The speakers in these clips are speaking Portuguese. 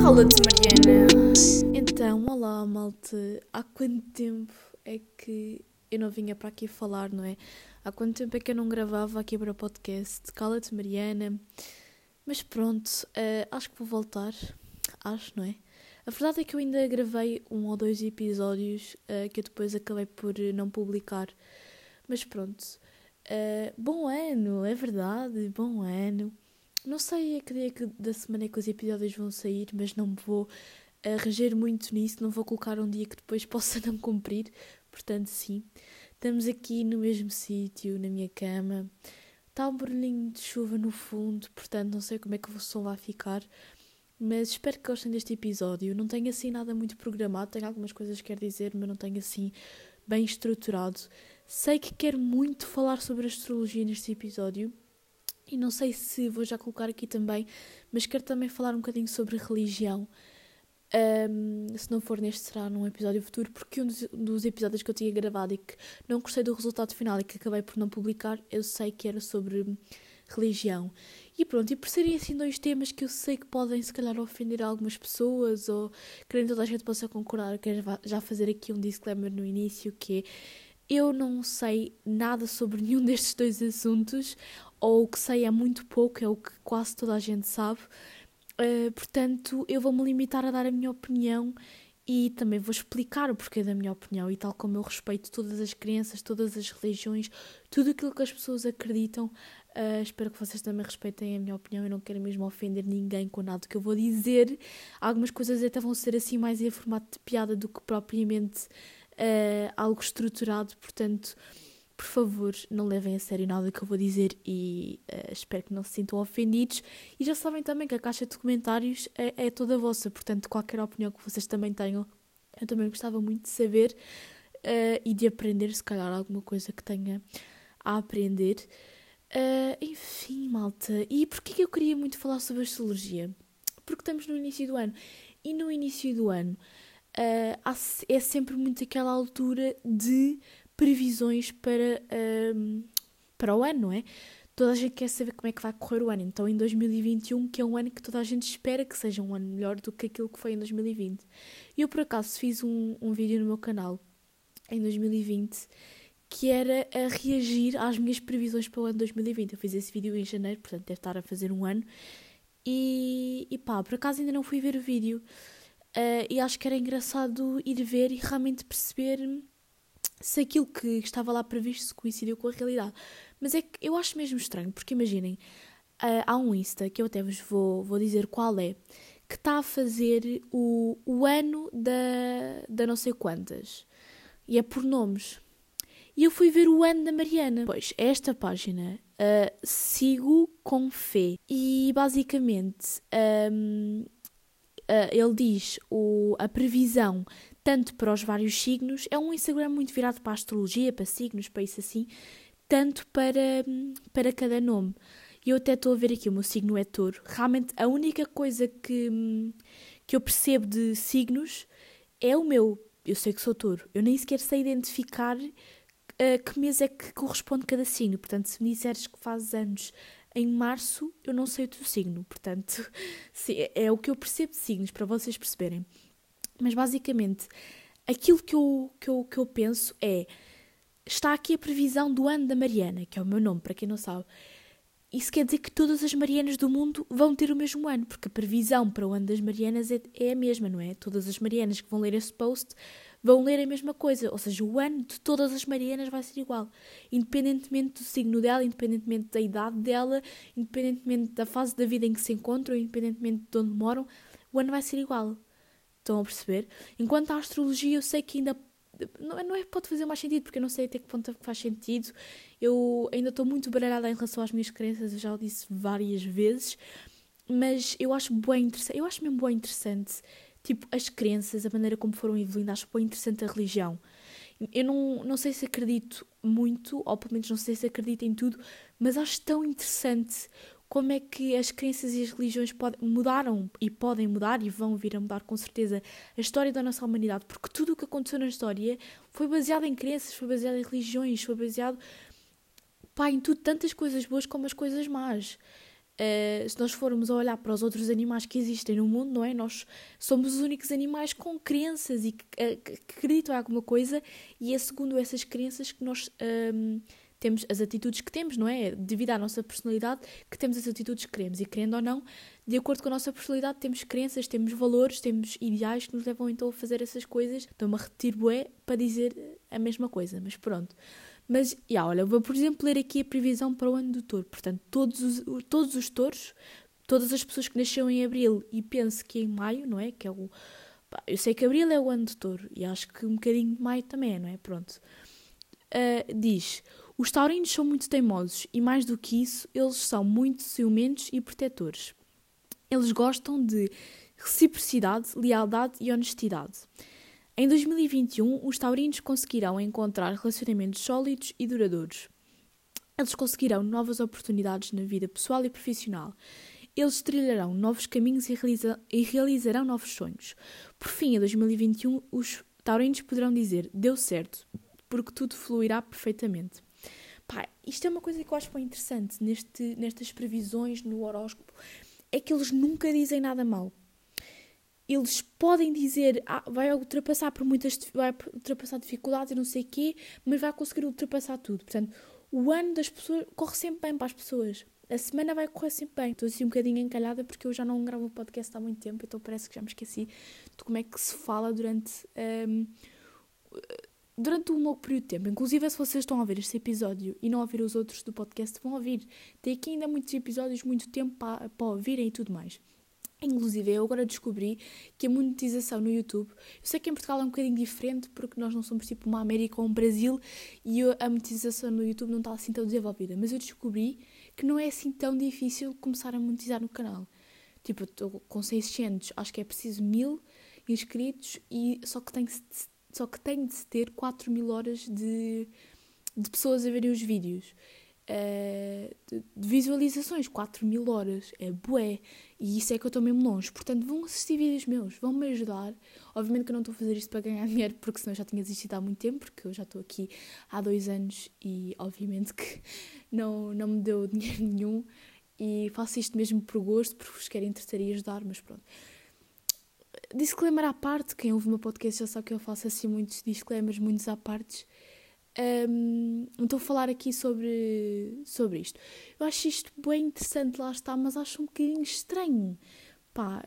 Cala-te, Mariana. Então, olá, malta. Há quanto tempo é que eu não vinha para aqui falar, não é? Há quanto tempo é que eu não gravava aqui para o podcast? Cala-te, Mariana. Mas pronto, uh, acho que vou voltar. Acho, não é? A verdade é que eu ainda gravei um ou dois episódios uh, que eu depois acabei por não publicar. Mas pronto. Uh, bom ano, é verdade, bom ano. Não sei a que dia da semana é que os episódios vão sair, mas não vou uh, reger muito nisso, não vou colocar um dia que depois possa não cumprir. Portanto, sim, estamos aqui no mesmo sítio, na minha cama. Está um barulhinho de chuva no fundo, portanto, não sei como é que o som vai ficar. Mas espero que gostem deste episódio. Não tenho assim nada muito programado, tenho algumas coisas que quero dizer, mas não tenho assim bem estruturado. Sei que quero muito falar sobre astrologia neste episódio e não sei se vou já colocar aqui também, mas quero também falar um bocadinho sobre religião. Um, se não for neste, será num episódio futuro, porque um dos, dos, episódios que eu tinha gravado e que não gostei do resultado final e que acabei por não publicar, eu sei que era sobre religião. E pronto, e por serem assim dois temas que eu sei que podem se calhar ofender algumas pessoas ou querendo toda a gente possa concordar, quero já fazer aqui um disclaimer no início que é eu não sei nada sobre nenhum destes dois assuntos, ou o que sei é muito pouco, é o que quase toda a gente sabe. Uh, portanto, eu vou-me limitar a dar a minha opinião e também vou explicar o porquê da minha opinião. E tal como eu respeito todas as crenças, todas as religiões, tudo aquilo que as pessoas acreditam, uh, espero que vocês também respeitem a minha opinião. Eu não quero mesmo ofender ninguém com nada que eu vou dizer. Algumas coisas até vão ser assim mais em formato de piada do que propriamente uh, algo estruturado, portanto, por favor, não levem a sério nada que eu vou dizer e uh, espero que não se sintam ofendidos. E já sabem também que a caixa de comentários é, é toda vossa, portanto, qualquer opinião que vocês também tenham, eu também gostava muito de saber uh, e de aprender, se calhar, alguma coisa que tenha a aprender. Uh, enfim, malta. E porquê que eu queria muito falar sobre astrologia? Porque estamos no início do ano. E no início do ano uh, é sempre muito aquela altura de previsões para, uh, para o ano, não é? Toda a gente quer saber como é que vai correr o ano. Então, em 2021, que é um ano que toda a gente espera que seja um ano melhor do que aquilo que foi em 2020. E eu, por acaso, fiz um, um vídeo no meu canal em 2020 que era a reagir às minhas previsões para o ano 2020. Eu fiz esse vídeo em janeiro, portanto deve estar a fazer um ano. E, e pá, por acaso ainda não fui ver o vídeo. Uh, e acho que era engraçado ir ver e realmente perceber se aquilo que estava lá previsto coincidiu com a realidade. Mas é que eu acho mesmo estranho, porque imaginem, uh, há um Insta, que eu até vos vou, vou dizer qual é, que está a fazer o, o ano da, da não sei quantas. E é por nomes. E eu fui ver o ano da Mariana. Pois, esta página uh, sigo com fé. E basicamente. Um, ele diz o, a previsão tanto para os vários signos, é um Instagram muito virado para a astrologia, para signos, para isso assim, tanto para, para cada nome. E eu até estou a ver aqui, o meu signo é touro. Realmente a única coisa que, que eu percebo de signos é o meu. Eu sei que sou touro. Eu nem sequer sei identificar uh, que mês é que corresponde cada signo. Portanto, se me disseres que fazes anos em março eu não sei o teu signo, portanto, é, é o que eu percebo de signos, para vocês perceberem. Mas basicamente, aquilo que eu, que eu, que eu penso é: está aqui a previsão do ano da Mariana, que é o meu nome, para quem não sabe. Isso quer dizer que todas as Marianas do mundo vão ter o mesmo ano, porque a previsão para o ano das Marianas é, é a mesma, não é? Todas as Marianas que vão ler esse post vão ler a mesma coisa, ou seja, o ano de todas as Marianas vai ser igual, independentemente do signo dela, independentemente da idade dela, independentemente da fase da vida em que se encontram, independentemente de onde moram, o ano vai ser igual. Estão a perceber? Enquanto a astrologia, eu sei que ainda não, não é pode fazer mais sentido, porque eu não sei até que ponto é faz sentido. Eu ainda estou muito baralhada em relação às minhas crenças, eu já o disse várias vezes, mas eu acho bem interessante, eu acho mesmo bem interessante tipo, as crenças, a maneira como foram evoluindo, acho bem interessante a religião. Eu não, não sei se acredito muito, ou pelo menos não sei se acredito em tudo, mas acho tão interessante como é que as crenças e as religiões podem, mudaram e podem mudar e vão vir a mudar com certeza a história da nossa humanidade, porque tudo o que aconteceu na história foi baseado em crenças, foi baseado em religiões, foi baseado pá, em tudo, tantas coisas boas como as coisas más. Uh, se nós formos a olhar para os outros animais que existem no mundo, não é? Nós somos os únicos animais com crenças e que, uh, que acreditam em alguma coisa, e é segundo essas crenças que nós um, temos as atitudes que temos, não é? Devido à nossa personalidade, que temos as atitudes que queremos. E querendo ou não, de acordo com a nossa personalidade, temos crenças, temos valores, temos ideais que nos levam então a fazer essas coisas. Estou-me a repetir para dizer a mesma coisa, mas pronto. Mas, yeah, olha, vou por exemplo ler aqui a previsão para o ano do touro. Portanto, todos os, todos os touros, todas as pessoas que nasceram em abril e penso que em maio, não é? Que é o. Eu sei que abril é o ano do touro e acho que um bocadinho de maio também é, não é? Pronto. Uh, diz: Os taurinos são muito teimosos e, mais do que isso, eles são muito ciumentos e protetores. Eles gostam de reciprocidade, lealdade e honestidade. Em 2021, os taurinos conseguirão encontrar relacionamentos sólidos e duradouros. Eles conseguirão novas oportunidades na vida pessoal e profissional. Eles trilharão novos caminhos e, realiza e realizarão novos sonhos. Por fim, em 2021, os taurinos poderão dizer: deu certo, porque tudo fluirá perfeitamente. Pá, isto é uma coisa que eu acho bem interessante neste, nestas previsões no horóscopo. É que eles nunca dizem nada mal eles podem dizer ah, vai ultrapassar por muitas vai ultrapassar dificuldades e não sei o quê, mas vai conseguir ultrapassar tudo. Portanto, o ano das pessoas corre sempre bem para as pessoas. A semana vai correr sempre bem. Estou assim um bocadinho encalhada porque eu já não gravo o podcast há muito tempo, então parece que já me esqueci de como é que se fala durante, um, durante um longo período de tempo. Inclusive, se vocês estão a ouvir este episódio e não ouvir os outros do podcast, vão ouvir. Tem aqui ainda muitos episódios, muito tempo para, para ouvirem e tudo mais. Inclusive, eu agora descobri que a monetização no YouTube, eu sei que em Portugal é um bocadinho diferente porque nós não somos tipo uma América ou um Brasil e a monetização no YouTube não está assim tão desenvolvida, mas eu descobri que não é assim tão difícil começar a monetizar no canal. Tipo, estou com 600, acho que é preciso mil inscritos e só que tem só que tem de ter 4 mil horas de, de pessoas a verem os vídeos. Uh, de, de, visualizações, 4 mil horas, é bué, e isso é que eu estou mesmo longe. Portanto, vão assistir vídeos meus, vão me ajudar. Obviamente que eu não estou a fazer isto para ganhar dinheiro, porque senão já tinha desistido há muito tempo, porque eu já estou aqui há dois anos e obviamente que não, não me deu dinheiro nenhum. E faço isto mesmo por gosto, porque vos quero entreter e ajudar, mas pronto. Disclaimer à parte, quem ouve o meu podcast já sabe que eu faço assim muitos disclaimers, muitos à partes. Um, a falar aqui sobre, sobre isto. Eu acho isto bem interessante, lá está, mas acho um bocadinho estranho. Pá,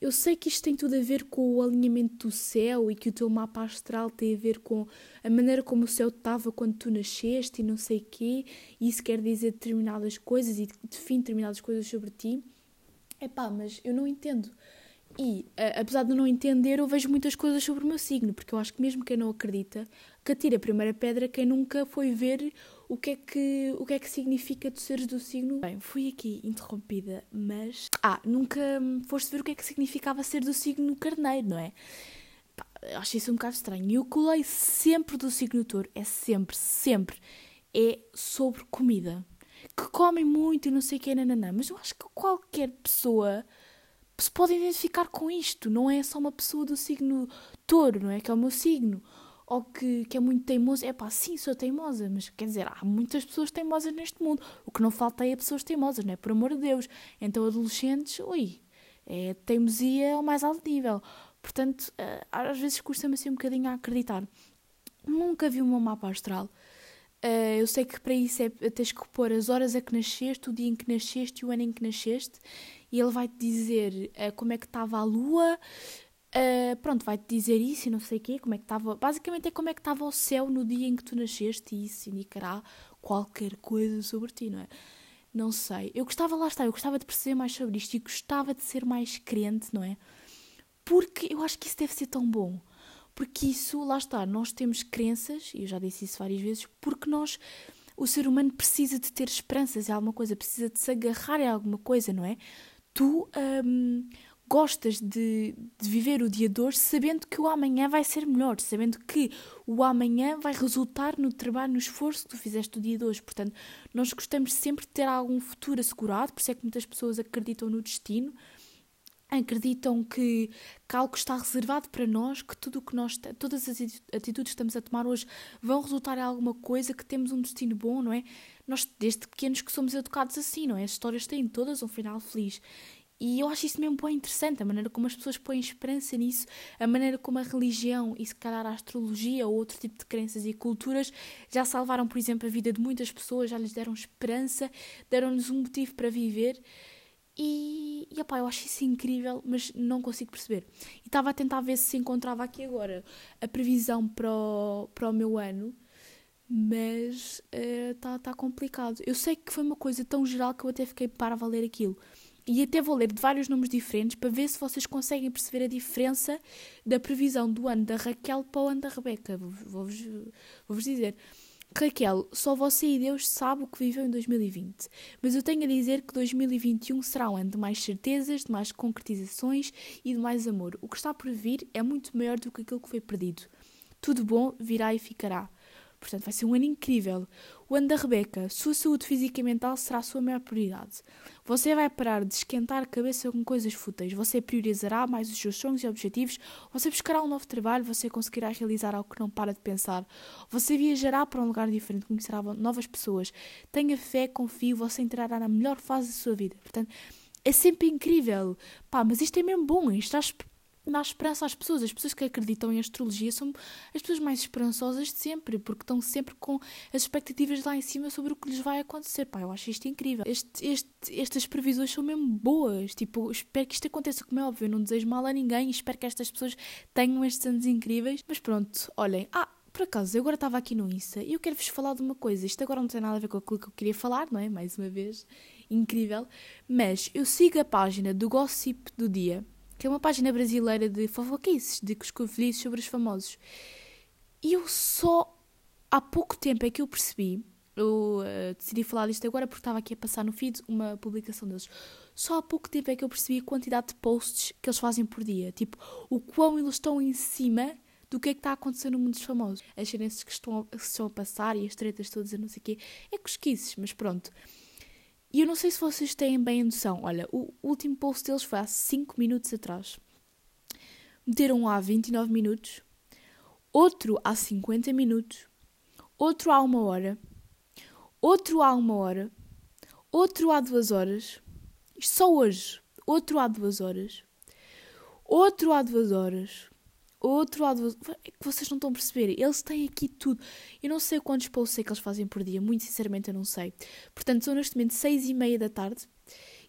eu sei que isto tem tudo a ver com o alinhamento do céu e que o teu mapa astral tem a ver com a maneira como o céu estava quando tu nasceste e não sei quê, e isso quer dizer determinadas coisas e define determinadas coisas sobre ti. É pá, mas eu não entendo. E, uh, apesar de não entender, eu vejo muitas coisas sobre o meu signo, porque eu acho que mesmo quem não acredita, que atira a primeira pedra quem nunca foi ver o que é que, o que, é que significa tu seres do signo. Bem, fui aqui interrompida, mas. Ah, nunca foste ver o que é que significava ser do signo carneiro, não é? Pá, acho isso um bocado estranho. E que leio sempre do signo touro é sempre, sempre, é sobre comida. Que comem muito e não sei o que, nananã. Mas eu acho que qualquer pessoa se pode identificar com isto. Não é só uma pessoa do signo touro, não é? Que é o meu signo. Ou que, que é muito teimoso. É pá, sim, sou teimosa, mas quer dizer, há muitas pessoas teimosas neste mundo. O que não falta é pessoas teimosas, não é? Por amor de Deus. Então, adolescentes, ui, é teimosia ao mais alto nível. Portanto, eh, às vezes custa-me assim um bocadinho a acreditar. Nunca vi meu mapa astral. Uh, eu sei que para isso é, tens que pôr as horas a que nasceste, o dia em que nasceste e o ano em que nasceste, e ele vai-te dizer uh, como é que estava a lua, uh, pronto, vai-te dizer isso e não sei o quê, como é que estava. Basicamente é como é que estava o céu no dia em que tu nasceste, e isso indicará qualquer coisa sobre ti, não é? Não sei. Eu gostava, lá está, eu gostava de perceber mais sobre isto e gostava de ser mais crente, não é? Porque eu acho que isso deve ser tão bom porque isso, lá está, nós temos crenças, e eu já disse isso várias vezes, porque nós, o ser humano precisa de ter esperanças em alguma coisa, precisa de se agarrar em alguma coisa, não é? Tu hum, gostas de, de, viver o dia de hoje sabendo que o amanhã vai ser melhor, sabendo que o amanhã vai resultar no trabalho, no esforço que tu fizeste o dia de hoje. Portanto, nós gostamos sempre de ter algum futuro assegurado, por isso é que muitas pessoas acreditam no destino acreditam que, que algo está reservado para nós, que tudo que nós, todas as atitudes que estamos a tomar hoje vão resultar em alguma coisa, que temos um destino bom, não é? Nós, desde pequenos, que somos educados assim, não é? As histórias têm todas um final feliz. E eu acho isso mesmo bem interessante, a maneira como as pessoas põem esperança nisso, a maneira como a religião e se calhar a astrologia ou outro tipo de crenças e culturas já salvaram, por exemplo, a vida de muitas pessoas, já lhes deram esperança, deram-lhes um motivo para viver. E, e eu acho isso incrível, mas não consigo perceber. E estava a tentar ver se encontrava aqui agora a previsão para o, para o meu ano, mas está uh, tá complicado. Eu sei que foi uma coisa tão geral que eu até fiquei para valer aquilo. E até vou ler de vários números diferentes para ver se vocês conseguem perceber a diferença da previsão do ano da Raquel para o ano da Rebeca. Vou-vos vou dizer. Raquel, só você e Deus sabe o que viveu em 2020, mas eu tenho a dizer que 2021 será um ano de mais certezas, de mais concretizações e de mais amor. O que está por vir é muito maior do que aquilo que foi perdido. Tudo bom virá e ficará. Portanto, vai ser um ano incrível. O ano da Rebeca, sua saúde física e mental será a sua maior prioridade. Você vai parar de esquentar a cabeça com coisas fúteis. Você priorizará mais os seus sonhos e objetivos. Você buscará um novo trabalho. Você conseguirá realizar algo que não para de pensar. Você viajará para um lugar diferente, conhecerá novas pessoas. Tenha fé, confie. Você entrará na melhor fase da sua vida. Portanto, é sempre incrível. Pá, mas isto é mesmo bom. Isto está dá esperança às pessoas. As pessoas que acreditam em astrologia são as pessoas mais esperançosas de sempre, porque estão sempre com as expectativas lá em cima sobre o que lhes vai acontecer. Pá, eu acho isto incrível. Este, este, estas previsões são mesmo boas. Tipo, espero que isto aconteça, como é óbvio. Eu não desejo mal a ninguém e espero que estas pessoas tenham estes anos incríveis. Mas pronto, olhem. Ah, por acaso, eu agora estava aqui no Insta e eu quero-vos falar de uma coisa. Isto agora não tem nada a ver com aquilo que eu queria falar, não é? Mais uma vez, incrível. Mas eu sigo a página do Gossip do Dia que é uma página brasileira de fofoquices, de coscovilhices sobre os famosos. E eu só há pouco tempo é que eu percebi, eu uh, decidi falar disto agora porque estava aqui a passar no feed uma publicação deles. Só há pouco tempo é que eu percebi a quantidade de posts que eles fazem por dia. Tipo, o quão eles estão em cima do que é que está a acontecer no mundo dos famosos. As experiências que estão, que estão a passar e as tretas todas, eu não sei o quê. É cosquices, mas pronto. E eu não sei se vocês têm bem a noção. Olha, o último post deles foi há 5 minutos atrás. Meteram um há 29 minutos, outro há 50 minutos, outro há uma hora, outro há uma hora, outro há duas horas, só hoje, outro há duas horas, outro há duas horas, outro lado, é que vocês não estão a perceber, eles têm aqui tudo. Eu não sei quantos posts é que eles fazem por dia, muito sinceramente eu não sei. Portanto, são neste momento 6 e meia da tarde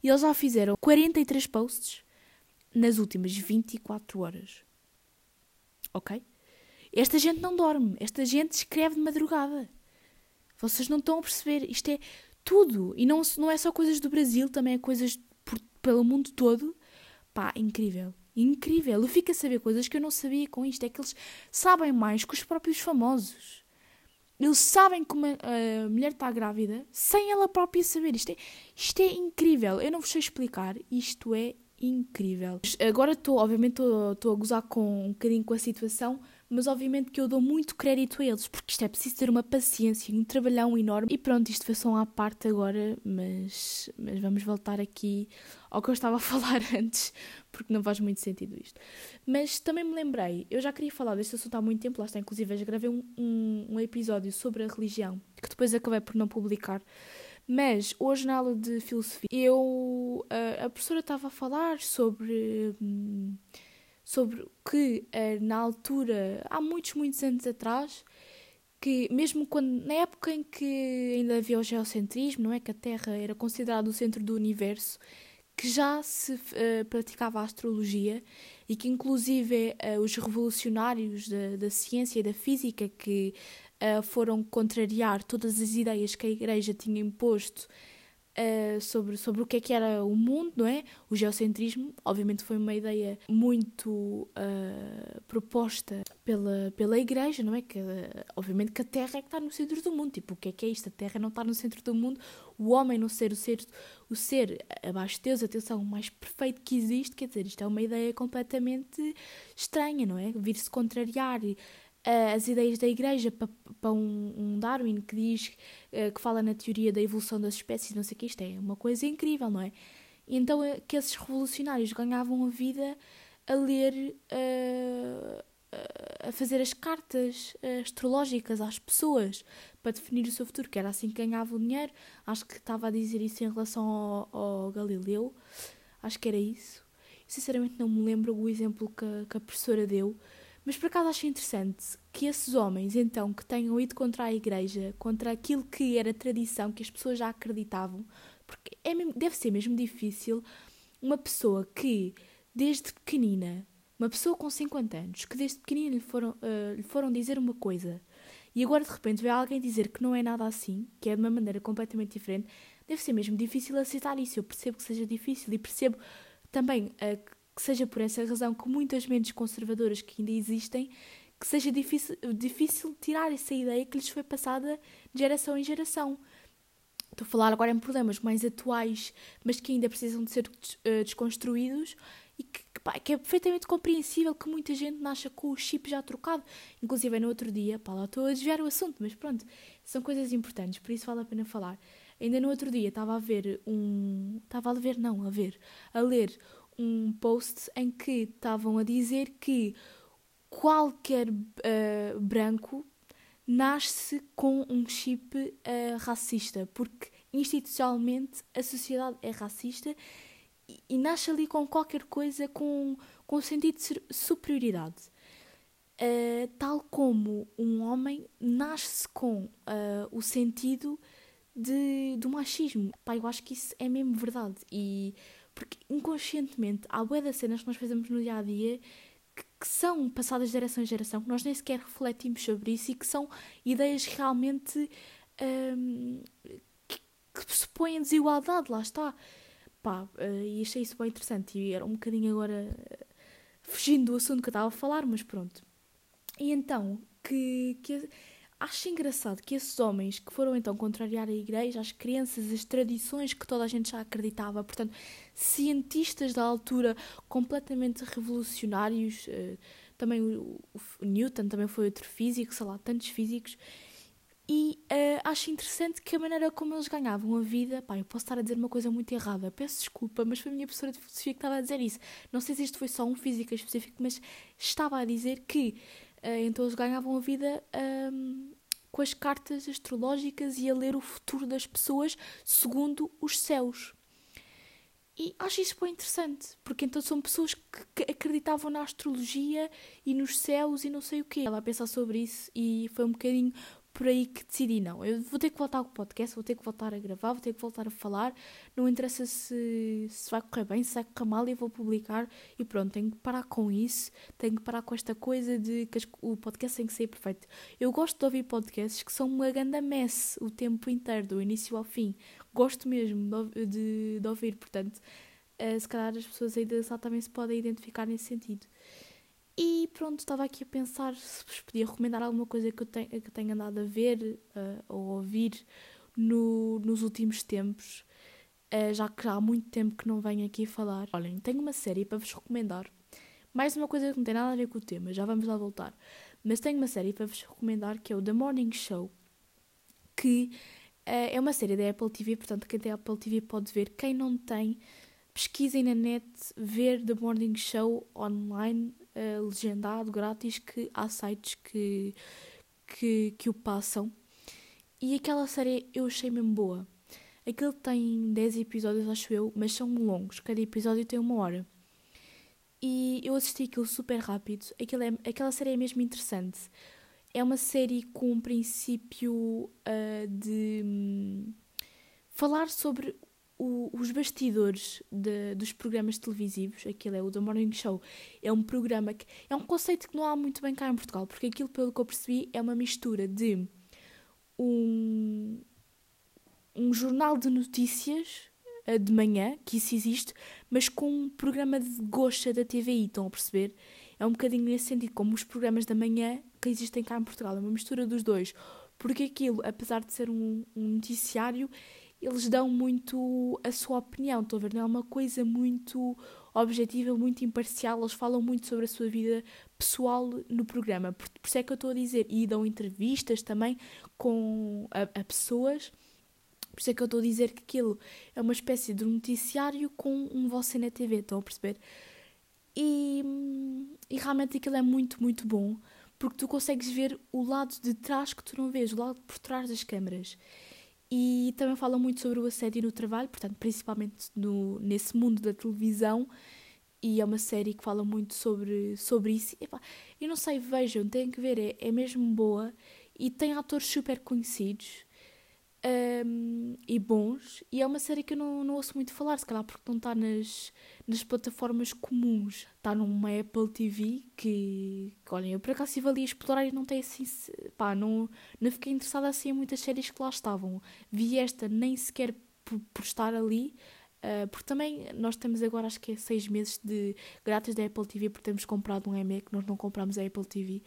e eles já fizeram 43 posts nas últimas 24 horas. Ok? Esta gente não dorme, esta gente escreve de madrugada. Vocês não estão a perceber, isto é tudo. E não, não é só coisas do Brasil, também é coisas por, pelo mundo todo. Pá, incrível incrível. Eu fico a saber coisas que eu não sabia com isto. É que eles sabem mais que os próprios famosos. Eles sabem como a, a mulher está grávida sem ela própria saber. Isto é, isto é incrível. Eu não vos sei explicar. Isto é incrível. Agora estou, obviamente, estou a gozar com um bocadinho com a situação, mas obviamente que eu dou muito crédito a eles, porque isto é preciso ter uma paciência, um trabalhão enorme. E pronto, isto foi só uma parte agora, mas, mas vamos voltar aqui ao que eu estava a falar antes, porque não faz muito sentido isto. Mas também me lembrei, eu já queria falar deste assunto há muito tempo, lá está, inclusive, já gravei um, um, um episódio sobre a religião, que depois acabei por não publicar. Mas hoje na aula de filosofia, eu a, a professora estava a falar sobre hum, sobre que uh, na altura, há muitos, muitos anos atrás, que mesmo quando, na época em que ainda havia o geocentrismo, não é? Que a Terra era considerada o centro do universo, que já se uh, praticava a astrologia e que inclusive uh, os revolucionários da, da ciência e da física que uh, foram contrariar todas as ideias que a Igreja tinha imposto uh, sobre, sobre o que é que era o mundo, não é? O geocentrismo, obviamente, foi uma ideia muito uh, proposta pela, pela Igreja, não é? Que, obviamente que a Terra é que está no centro do mundo. Tipo, o que é que é isto? A Terra não está no centro do mundo, o homem não ser o ser, o ser abaixo de Deus, atenção, o mais perfeito que existe, quer dizer, isto é uma ideia completamente estranha, não é? Vir-se contrariar uh, as ideias da Igreja para, para um, um, Darwin que diz uh, que fala na teoria da evolução das espécies, não sei o que, isto é uma coisa incrível, não é? E então é que esses revolucionários ganhavam a vida a ler, uh, a fazer as cartas astrológicas às pessoas para definir o seu futuro, que era assim que ganhavam dinheiro. Acho que estava a dizer isso em relação ao, ao Galileu, acho que era isso. Sinceramente não me lembro o exemplo que a, que a professora deu, mas por acaso acho interessante que esses homens, então, que tenham ido contra a igreja, contra aquilo que era tradição, que as pessoas já acreditavam, porque é mesmo, deve ser mesmo difícil uma pessoa que, desde pequenina, uma pessoa com 50 anos, que desde pequenina lhe foram, uh, lhe foram dizer uma coisa e agora de repente vê alguém dizer que não é nada assim, que é de uma maneira completamente diferente, deve ser mesmo difícil aceitar isso. Eu percebo que seja difícil e percebo também uh, que seja por essa razão que muitas mentes conservadoras que ainda existem, que seja difícil, difícil tirar essa ideia que lhes foi passada de geração em geração. Estou a falar agora em problemas mais atuais, mas que ainda precisam de ser uh, desconstruídos e que, que, pá, que, é perfeitamente compreensível que muita gente nasça com o chip já trocado. Inclusive, no outro dia, pá, lá estou a desviar o assunto, mas pronto, são coisas importantes, por isso vale a pena falar. Ainda no outro dia estava a ver um. Estava a ver, não, a ver, a ler um post em que estavam a dizer que qualquer uh, branco nasce com um chip uh, racista, porque institucionalmente a sociedade é racista e, e, nasce ali com qualquer coisa com, com sentido de superioridade. Uh, tal como um homem nasce com o sentido de, do machismo. Pá, eu acho que isso é mesmo verdade. E porque inconscientemente há bué das cenas que nós fazemos no dia a dia que, que, são passadas de geração em geração, que nós nem sequer refletimos sobre isso e que são ideias realmente um, que, que supõem desigualdade, lá está. Pá, uh, e achei isso bem interessante e era um bocadinho agora uh, fugindo do assunto que eu estava a falar, mas pronto. E então, que, que Acho engraçado que esses homens que foram então contrariar a igreja, as crenças, as tradições que toda a gente já acreditava, portanto, cientistas da altura completamente revolucionários, uh, também o, o, Newton também foi outro físico, sei lá, tantos físicos, e uh, acho interessante que a maneira como eles ganhavam a vida, pá, eu posso estar a dizer uma coisa muito errada, peço desculpa, mas foi a minha professora de filosofia que estava a dizer isso. Não sei se isto foi só um físico específico, mas estava a dizer que então eles ganhavam a vida um, com as cartas astrológicas e a ler o futuro das pessoas segundo os céus. E acho isso bem interessante, porque então são pessoas que, acreditavam na astrologia e nos céus e não sei o quê. Estava a pensar sobre isso e foi um bocadinho por aí que decidi, não, eu vou ter que voltar com o podcast, vou ter que voltar a gravar, vou ter que voltar a falar, não interessa se, se vai correr bem, se vai correr mal, eu vou publicar e pronto, tenho que parar com isso, tenho que parar com esta coisa de que o podcast tem que ser perfeito. Eu gosto de ouvir podcasts que são uma grande mess o tempo inteiro, do início ao fim, gosto mesmo de, de, de ouvir, portanto, uh, se calhar as pessoas ainda também se podem identificar nesse sentido. E pronto, estava aqui a pensar se vos podia recomendar alguma coisa que eu, tenho, que tenha andado a ver uh, ou ouvir no, nos últimos tempos, uh, já que já há muito tempo que não venho aqui falar. Olhem, tenho uma série para vos recomendar. Mais uma coisa que não tem nada a ver com o tema, já vamos lá voltar. Mas tenho uma série para vos recomendar que é o The Morning Show, que uh, é uma série da Apple TV, portanto, quem tem Apple TV pode ver. Quem não tem, pesquisem na net, ver The Morning Show online uh, legendado, grátis, que há sites que, que, que o passam. E aquela série eu achei mesmo boa. Aquilo tem 10 episódios, acho eu, mas são longos. Cada episódio tem uma hora. E eu assisti aquilo super rápido. Aquilo é, aquela série é mesmo interessante. É uma série com um princípio uh, de um, falar sobre o, os bastidores de, dos programas televisivos, aquilo é o The Morning Show, é um programa que é um conceito que não há muito bem cá em Portugal, porque aquilo, pelo que eu percebi, é uma mistura de um, um jornal de notícias eh, de manhã, que isso existe, mas com um programa de gosta da TVI, estão a perceber? É um bocadinho nesse sentido, como os programas da manhã que existem cá em Portugal, é uma mistura dos dois. Porque aquilo, apesar de ser um, um noticiário, eles dão muito a sua opinião, estou a ver? Não é uma coisa muito objetiva, muito imparcial, eles falam muito sobre a sua vida pessoal no programa, por, por isso é que eu estou a dizer, e dão entrevistas também com a, a pessoas, Por isso é que eu estou a dizer que aquilo é uma espécie de noticiário com um Você na TV, estão a perceber? E, e realmente aquilo é muito, muito bom, porque tu consegues ver o lado de trás que tu não vês, o lado por trás das câmaras. E também fala muito sobre o assédio no trabalho, portanto, principalmente no, nesse mundo da televisão. E é uma série que fala muito sobre, sobre isso. E, eu não sei, vejam, têm que ver, é, é mesmo boa. E tem atores super conhecidos um, e bons. E é uma série que eu não, não ouço muito falar, se calhar porque não está nas, nas plataformas comuns. Está numa Apple TV que, que olhem, eu por acaso estive ali a explorar e não tem assim. pá, não, não fiquei interessada assim em muitas séries que lá estavam. Vi esta nem sequer por, por estar ali. Uh, porque também nós temos agora acho que é seis meses de grátis da Apple TV porque temos comprado um que nós não compramos a Apple TV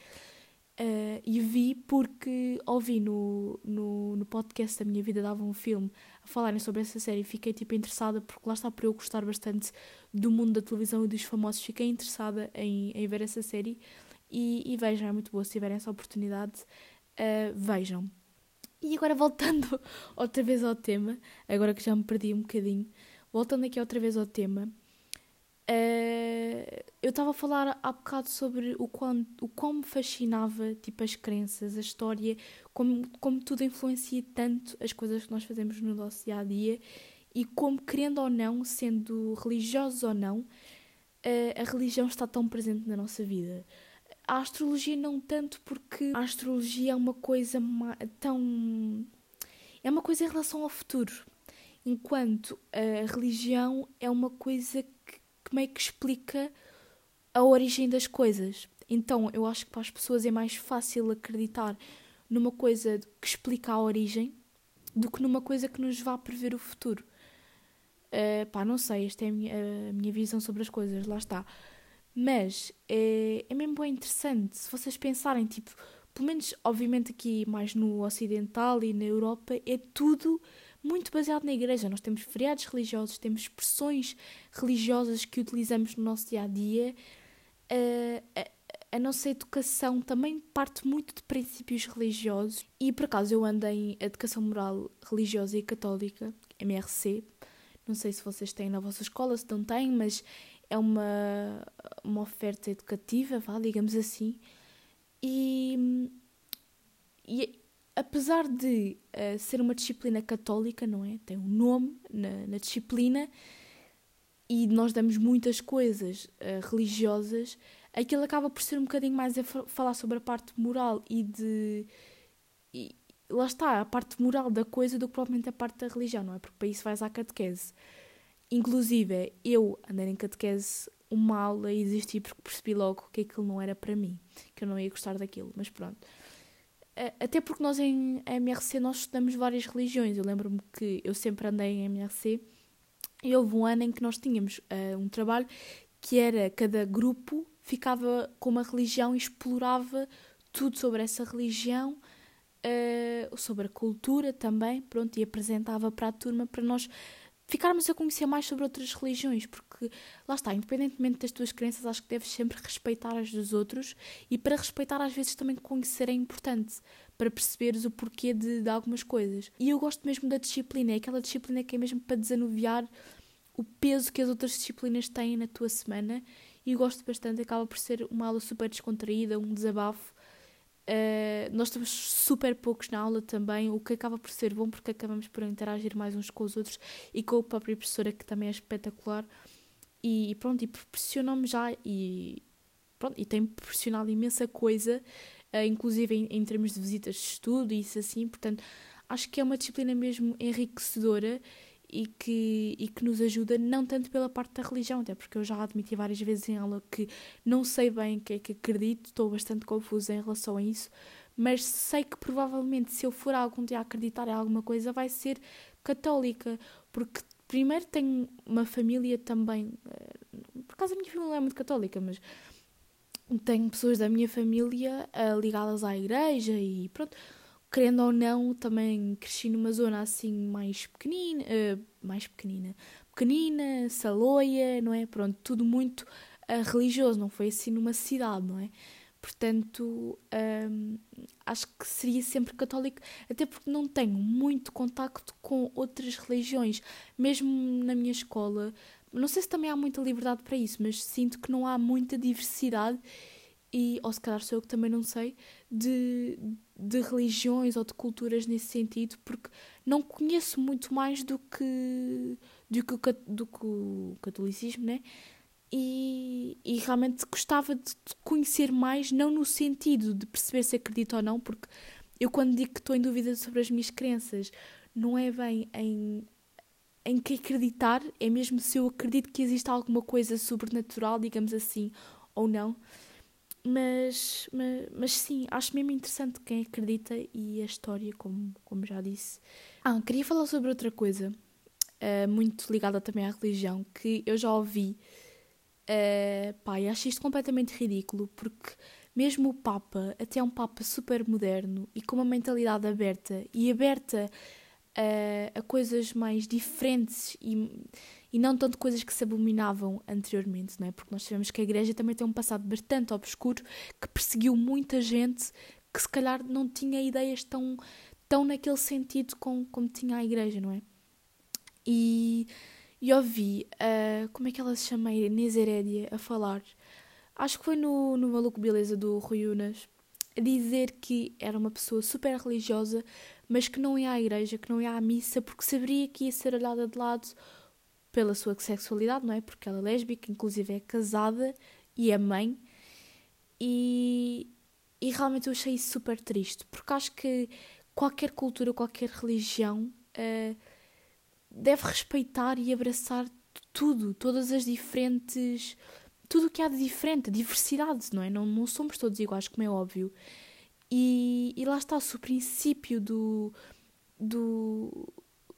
Uh, e vi porque ouvi no, no, no podcast da minha vida dava um filme a falarem sobre essa série. E fiquei tipo interessada porque lá está por eu gostar bastante do mundo da televisão e dos famosos fiquei interessada em, em ver essa série. E, e vejam, é muito boa se tiverem essa oportunidade uh, vejam. E agora voltando outra vez ao tema agora que já me perdi um bocadinho voltando aqui outra vez ao tema Uh, eu estava a falar há bocado sobre o quão, o quão me fascinava tipo, as crenças, a história, como, como tudo influencia tanto as coisas que nós fazemos no nosso dia a dia e como, querendo ou não, sendo religiosos ou não, uh, a religião está tão presente na nossa vida. A astrologia não tanto porque a astrologia é uma coisa tão. é uma coisa em relação ao futuro, enquanto a religião é uma coisa que que meio que explica a origem das coisas. Então eu acho que para as pessoas é mais fácil acreditar numa coisa que explica a origem do que numa coisa que nos vá prever o futuro. Uh, pá, não sei, esta é a minha, a minha, visão sobre as coisas, lá está. Mas é, é mesmo bem interessante se vocês pensarem, tipo, pelo menos, obviamente, aqui mais no Ocidental e na Europa, é tudo muito baseado na igreja. Nós temos feriados religiosos, temos expressões religiosas que utilizamos no nosso dia a dia. Uh, a, nossa educação também parte muito de princípios religiosos. E por acaso eu ando em Educação Moral Religiosa e Católica, MRC. Não sei se vocês têm na vossa escola, se não têm, mas é uma, uma oferta educativa, vá, digamos assim. E, e apesar de uh, ser uma disciplina católica, não é? Tem um nome na, na disciplina e nós damos muitas coisas uh, religiosas, aquilo acaba por ser um bocadinho mais a falar sobre a parte moral e de. E, lá está, a parte moral da coisa do que propriamente a parte da religião, não é? Porque para isso vais à catequese. Inclusive, eu andei em catequese uma aula e desisti porque percebi logo que aquilo não era para mim, que eu não ia gostar daquilo, mas pronto. Até porque nós em MRC nós estudamos várias religiões. Eu lembro-me que eu sempre andei em MRC e houve um ano em que nós tínhamos uh, um trabalho que era cada grupo ficava com uma religião e explorava tudo sobre essa religião, uh, sobre a cultura também, pronto, e apresentava para a turma para nós ficarmos a conhecer mais sobre outras religiões, porque lá está, independentemente das tuas crenças, acho que deves sempre respeitar as dos outros e para respeitar, às vezes, também conhecer é importante para perceberes o porquê de, de algumas coisas. E eu gosto mesmo da disciplina, é aquela disciplina que é mesmo para desanuviar o peso que as outras disciplinas têm na tua semana e gosto bastante, acaba por ser uma aula super descontraída, um desabafo Uh, nós estamos super poucos na aula também, o que acaba por ser bom porque acabamos por interagir mais uns com os outros e com a própria professora que também é espetacular. E pronto, e proporcionou-me já e pronto, e tem proporcionado imensa coisa, uh, inclusive em, em termos de visitas de estudo e isso assim, portanto acho que é uma disciplina mesmo enriquecedora e que, e que nos ajuda, não tanto pela parte da religião, até porque eu já admiti várias vezes em aula que não sei bem o que é que acredito, estou bastante confusa em relação a isso, mas sei que provavelmente se eu for algum dia acreditar em alguma coisa vai ser católica, porque primeiro tenho uma família também, eh, por acaso a minha família é muito católica, mas tenho pessoas da minha família uh, ligadas à igreja e pronto querendo ou não, também cresci numa zona assim mais pequenina, uh, mais pequenina, pequenina, saloia, não é? Pronto, tudo muito uh, religioso, não foi assim numa cidade, não é? Portanto, hum, acho que seria sempre católico, até porque não tenho muito contacto com outras religiões. Mesmo na minha escola, não sei se também há muita liberdade para isso, mas sinto que não há muita diversidade, e, ou se calhar sou eu que também não sei, de, de religiões ou de culturas nesse sentido, porque não conheço muito mais do que, do que, do que o catolicismo, né? E, e, realmente gostava de conhecer mais, não no sentido de perceber se acredito ou não, porque eu, quando digo que estou em dúvida sobre as minhas crenças, não é bem em, em que acreditar, é mesmo se eu acredito que existe alguma coisa sobrenatural, digamos assim, ou não. Mas, mas, mas sim, acho mesmo interessante quem acredita e a história, como, como já disse. Ah, queria falar sobre outra coisa, uh, muito ligada também à religião, que eu já ouvi Uh, pá, acho isto completamente ridículo porque mesmo o Papa, até é um Papa super moderno e com uma mentalidade aberta e aberta uh, a coisas mais diferentes e, e não tanto coisas que se abominavam anteriormente, não é? Porque nós sabemos que a Igreja também tem um passado bastante obscuro que perseguiu muita gente que se calhar não tinha ideias tão, tão naquele sentido com, como tinha a Igreja, não é? E e ouvi, uh, como é que ela se chama, Inês Herédia, a falar, acho que foi no, no Maluco Beleza do Rui Unas, a dizer que era uma pessoa super religiosa, mas que não ia à igreja, que não ia à missa, porque saberia que ia ser olhada de lado pela sua sexualidade, não é? Porque ela é lésbica, inclusive é casada e é mãe. E, e realmente eu achei isso super triste, porque acho que qualquer cultura, qualquer religião. Uh, deve respeitar e abraçar tudo, todas as diferentes. tudo o que há de diferente, diversidade, não é? Não, não somos todos iguais, como é óbvio. E, e lá está, se o princípio do, do,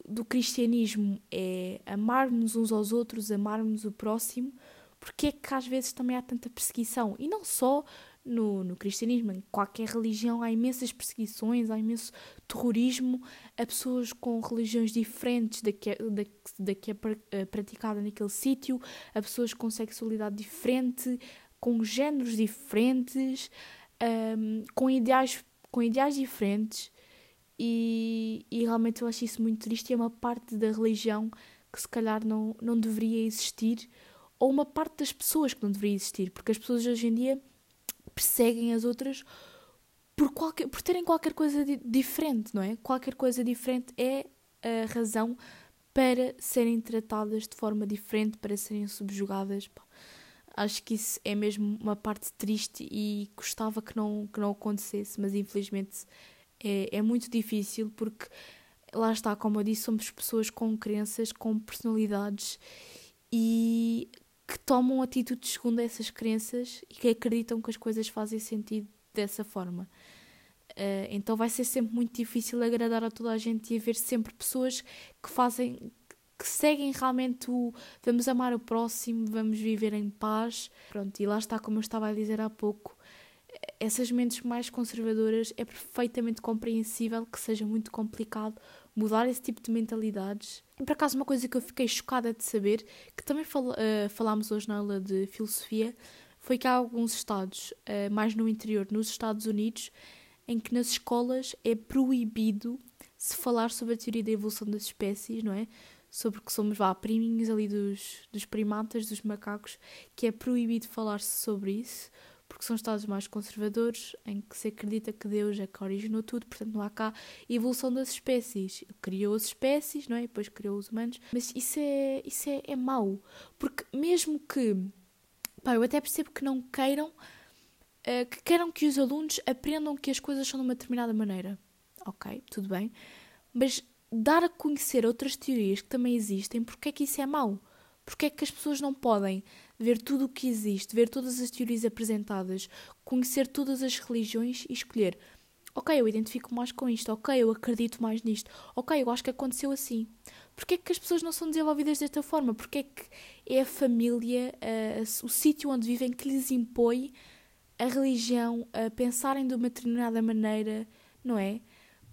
do cristianismo é amarmos uns aos outros, amarmos o próximo, porque é que às vezes também há tanta perseguição? E não só no, no cristianismo, em qualquer religião, há imensas perseguições, há imenso terrorismo a pessoas com religiões diferentes da que é, da, da que é eh, praticada naquele sítio, a pessoas com sexualidade diferente, com géneros diferentes, um, com, ideais, com ideais diferentes. E, e realmente eu acho isso muito triste. E é uma parte da religião que se calhar não, não deveria existir, ou uma parte das pessoas que não deveria existir, porque as pessoas hoje em dia perseguem as outras por, qualquer, por terem qualquer coisa di diferente, não é? Qualquer coisa diferente é a razão para serem tratadas de forma diferente, para serem subjugadas. Acho que isso é mesmo uma parte triste e gostava que não, que não acontecesse, mas infelizmente é, é muito difícil porque lá está, como eu disse, somos pessoas com crenças, com personalidades e que tomam atitudes segundo essas crenças e que acreditam que as coisas fazem sentido dessa forma. Uh, então vai ser sempre muito difícil agradar a toda a gente e haver sempre pessoas que fazem, que seguem realmente o vamos amar o próximo, vamos viver em paz. Pronto, e lá está, como eu estava a dizer há pouco, essas mentes mais conservadoras é perfeitamente compreensível que seja muito complicado mudar esse tipo de mentalidades. E por acaso, uma coisa que eu fiquei chocada de saber, que também fal uh, falámos hoje na aula de filosofia, foi que há alguns estados, uh, mais no interior, nos Estados Unidos, em que nas escolas é proibido se falar sobre a teoria da evolução das espécies, não é? Sobre que somos, vá, priminhos ali dos, dos primatas, dos macacos, que é proibido falar-se sobre isso porque são estados mais conservadores, em que se acredita que Deus é que originou tudo, portanto não há cá evolução das espécies. Criou as espécies, não é? E depois criou os humanos. Mas isso é, isso é, é mau, porque mesmo que, pá, eu até percebo que não queiram, uh, que queiram que os alunos aprendam que as coisas são de uma determinada maneira. Ok, tudo bem. Mas dar a conhecer outras teorias que também existem, porque é que isso é mau? Porque é que as pessoas não podem ver tudo o que existe, ver todas as teorias apresentadas, conhecer todas as religiões e escolher: ok, eu identifico mais com isto, ok, eu acredito mais nisto, ok, eu acho que aconteceu assim. Porquê é que as pessoas não são desenvolvidas desta forma? Porquê é que é a família, uh, o sítio onde vivem, que lhes impõe a religião a pensarem de uma determinada maneira, não é?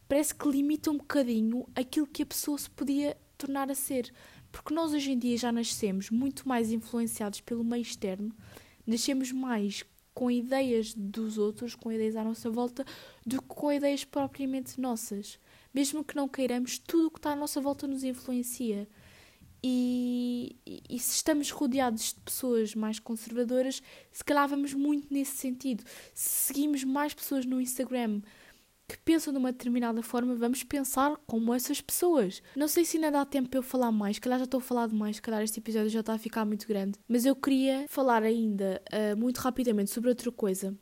Parece que limita um bocadinho aquilo que a pessoa se podia tornar a ser. Porque nós hoje em dia já nascemos muito mais influenciados pelo meio externo, nascemos mais com ideias dos outros, com ideias à nossa volta, do que com ideias propriamente nossas. Mesmo que não queiramos, tudo o que está à nossa volta nos influencia. E, e, e, se estamos rodeados de pessoas mais conservadoras, se calhar vamos muito nesse sentido. Se seguimos mais pessoas no Instagram que pensam de uma determinada forma, vamos pensar como essas pessoas. Não sei se ainda dá tempo para eu falar mais, calhar já estou a falar demais, calhar este episódio já está a ficar muito grande. Mas eu queria falar ainda uh, muito rapidamente sobre outra coisa.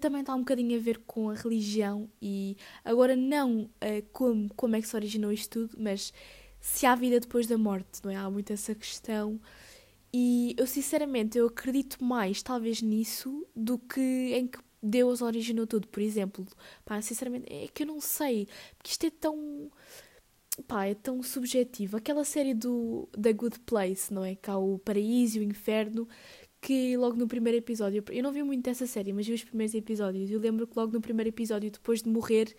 Também está um bocadinho a ver com a religião e agora não uh, como, como é que se originou isto tudo, mas se há vida depois da morte, não é? Há muito essa questão. E eu sinceramente eu acredito mais talvez nisso do que em que Deus originou tudo, por exemplo. Pá, sinceramente, é que eu não sei, porque isto é tão pá, é tão subjetivo. Aquela série do The Good Place, não é? Há o paraíso e o inferno, que logo no primeiro episódio, eu não vi muito dessa série, mas vi os primeiros episódios. Eu lembro que logo no primeiro episódio, depois de morrer,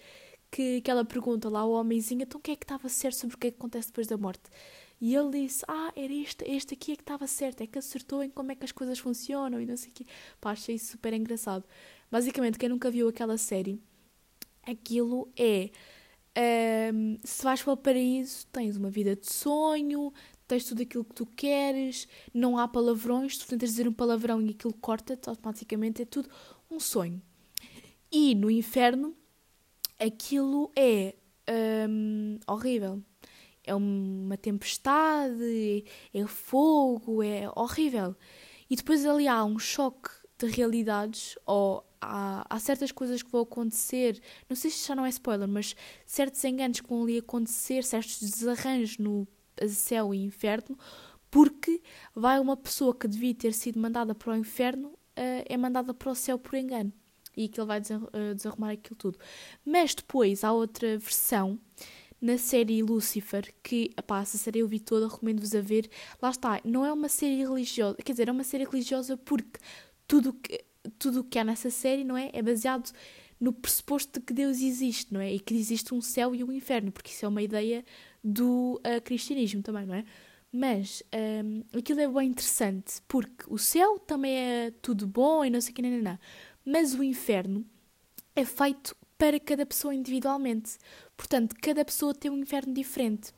que, que ela pergunta lá ao homenzinho, então o que é que estava certo sobre o que é que acontece depois da morte? E ele disse, ah, era este, este aqui é que estava certo, é que acertou em como é que as coisas funcionam e não sei o quê. Pá, achei super engraçado. Basicamente, quem nunca viu aquela série, aquilo é... Um, se vais para o paraíso, tens uma vida de sonho, tens tudo aquilo que tu queres, não há palavrões, tu tentas dizer um palavrão e aquilo corta-te automaticamente, é tudo um sonho. E no inferno aquilo é um, horrível. É uma tempestade, é fogo, é horrível. E depois ali há um choque de realidades, ou há, há certas coisas que vão acontecer, não sei se já não é spoiler, mas certos enganos que vão ali acontecer, certos desarranjos no céu e inferno, porque vai uma pessoa que devia ter sido mandada para o inferno, uh, é mandada para o céu por engano e que ele vai eh, desarrumar aquilo tudo. Mas depois há outra versão na série Lucifer, que, pá, essa série eu vi toda, recomendo-vos a ver. Lá está, não é uma série religiosa, quer dizer, é uma série religiosa porque tudo que, tudo o que há nessa série, não é? É baseado no pressuposto de que Deus existe, não é? E que existe um céu e um inferno, porque isso é uma ideia do uh, cristianismo também, não é? Mas um, aquilo é bem interessante, porque o céu também é tudo bom e não sei o que, não, não, não. Mas o inferno é feito para cada pessoa individualmente. Portanto, cada pessoa tem um inferno diferente.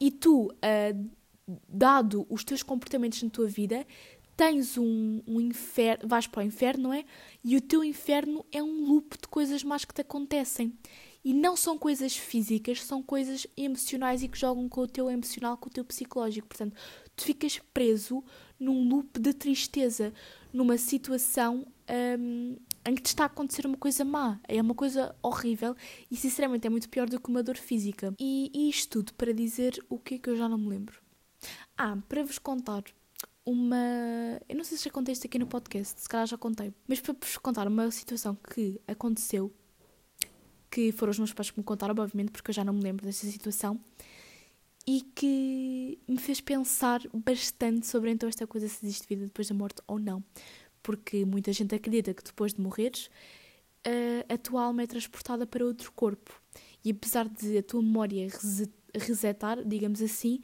E tu, uh, dado os teus comportamentos na tua vida, tens um, um inferno, vais para o inferno, não é? E o teu inferno é um loop de coisas más que te acontecem. E não são coisas físicas, são coisas emocionais e que jogam com o teu emocional, com o teu psicológico. Portanto, tu ficas preso num loop de tristeza, numa situação um, em que te está a acontecer uma coisa má. É uma coisa horrível e, sinceramente, é muito pior do que uma dor física. E, e isto tudo para dizer o que é que eu já não me lembro. Ah, para vos contar uma. Eu não sei se já contei isto aqui no podcast, se calhar já contei, mas para vos contar uma situação que aconteceu, que foram os meus pais que me contaram, obviamente, porque eu já não me lembro dessa situação, e que me fez pensar bastante sobre então esta coisa se existe vida depois da morte ou não porque muita gente acredita que depois de morreres, a tua alma é transportada para outro corpo. E apesar de a tua memória resetar, digamos assim,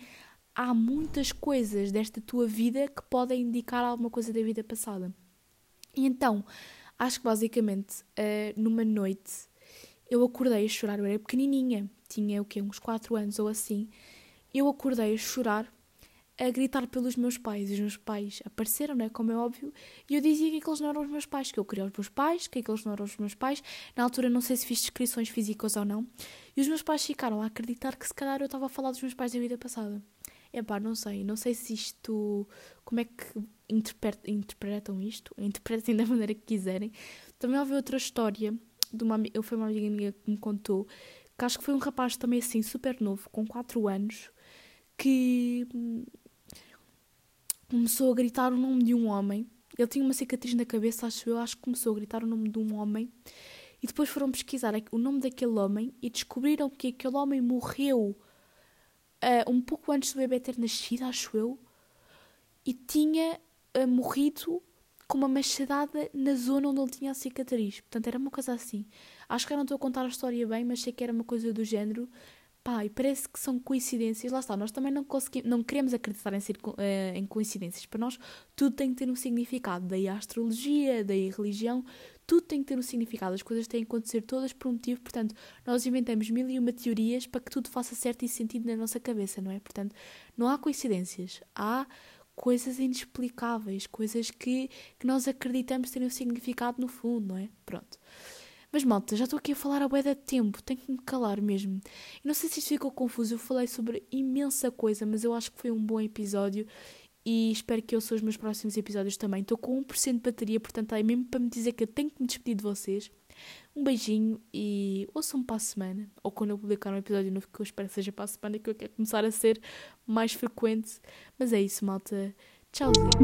há muitas coisas desta tua vida que podem indicar alguma coisa da vida passada. E então, acho que basicamente, numa noite, eu acordei a chorar. Eu era pequenininha, tinha o quê? Uns 4 anos ou assim. Eu acordei a chorar a gritar pelos meus pais. E os meus pais apareceram, né, como é óbvio, e eu dizia que aqueles não eram os meus pais, que eu queria os meus pais, que aqueles não eram os meus pais. Na altura não sei se fiz descrições físicas ou não. E os meus pais ficaram a acreditar que se calhar eu estava a falar dos meus pais da vida passada. É pá, não sei. Não sei se isto. Como é que interpretam isto? Interpretem da maneira que quiserem. Também houve outra história. De uma, eu foi uma amiga minha que me contou que acho que foi um rapaz também assim super novo, com 4 anos, que hum, começou a gritar o nome de um homem. Ele tinha uma cicatriz na cabeça, acho eu, acho que começou a gritar o nome de um homem. E depois foram pesquisar o nome daquele homem e descobriram que aquele homem morreu uh, um pouco antes do bebê ter nascido, acho eu, e tinha uh, morrido com uma machadada na zona onde ele tinha a cicatriz. Portanto, era uma coisa assim. Acho que eu não estou a contar a história bem, mas sei que era uma coisa do género. Pá, e parece que são coincidências. Lá está, nós também não conseguimos, não queremos acreditar em, uh, em coincidências. Para nós, tudo tem que ter um significado. Daí a astrologia, daí a religião, tudo tem que ter um significado. As coisas têm que acontecer todas por um motivo. Portanto, nós inventamos mil e uma teorias para que tudo faça certo e sentido na nossa cabeça, não é? Portanto, não há coincidências. Há coisas inexplicáveis, coisas que, que nós acreditamos terem um significado no fundo, não é? Pronto. Mas malta, já estou aqui a falar a boeda de tempo, tenho que me calar mesmo. Eu não sei se isto ficou confuso, eu falei sobre imensa coisa, mas eu acho que foi um bom episódio e espero que eu ouçam os meus próximos episódios também. Estou com 1% de bateria, portanto, aí mesmo para me dizer que eu tenho que me despedir de vocês. Um beijinho e ouçam-me para a semana, ou quando eu publicar um episódio novo, que eu espero que seja para a semana, que eu quero começar a ser mais frequente. Mas é isso, malta. Tchauzinho.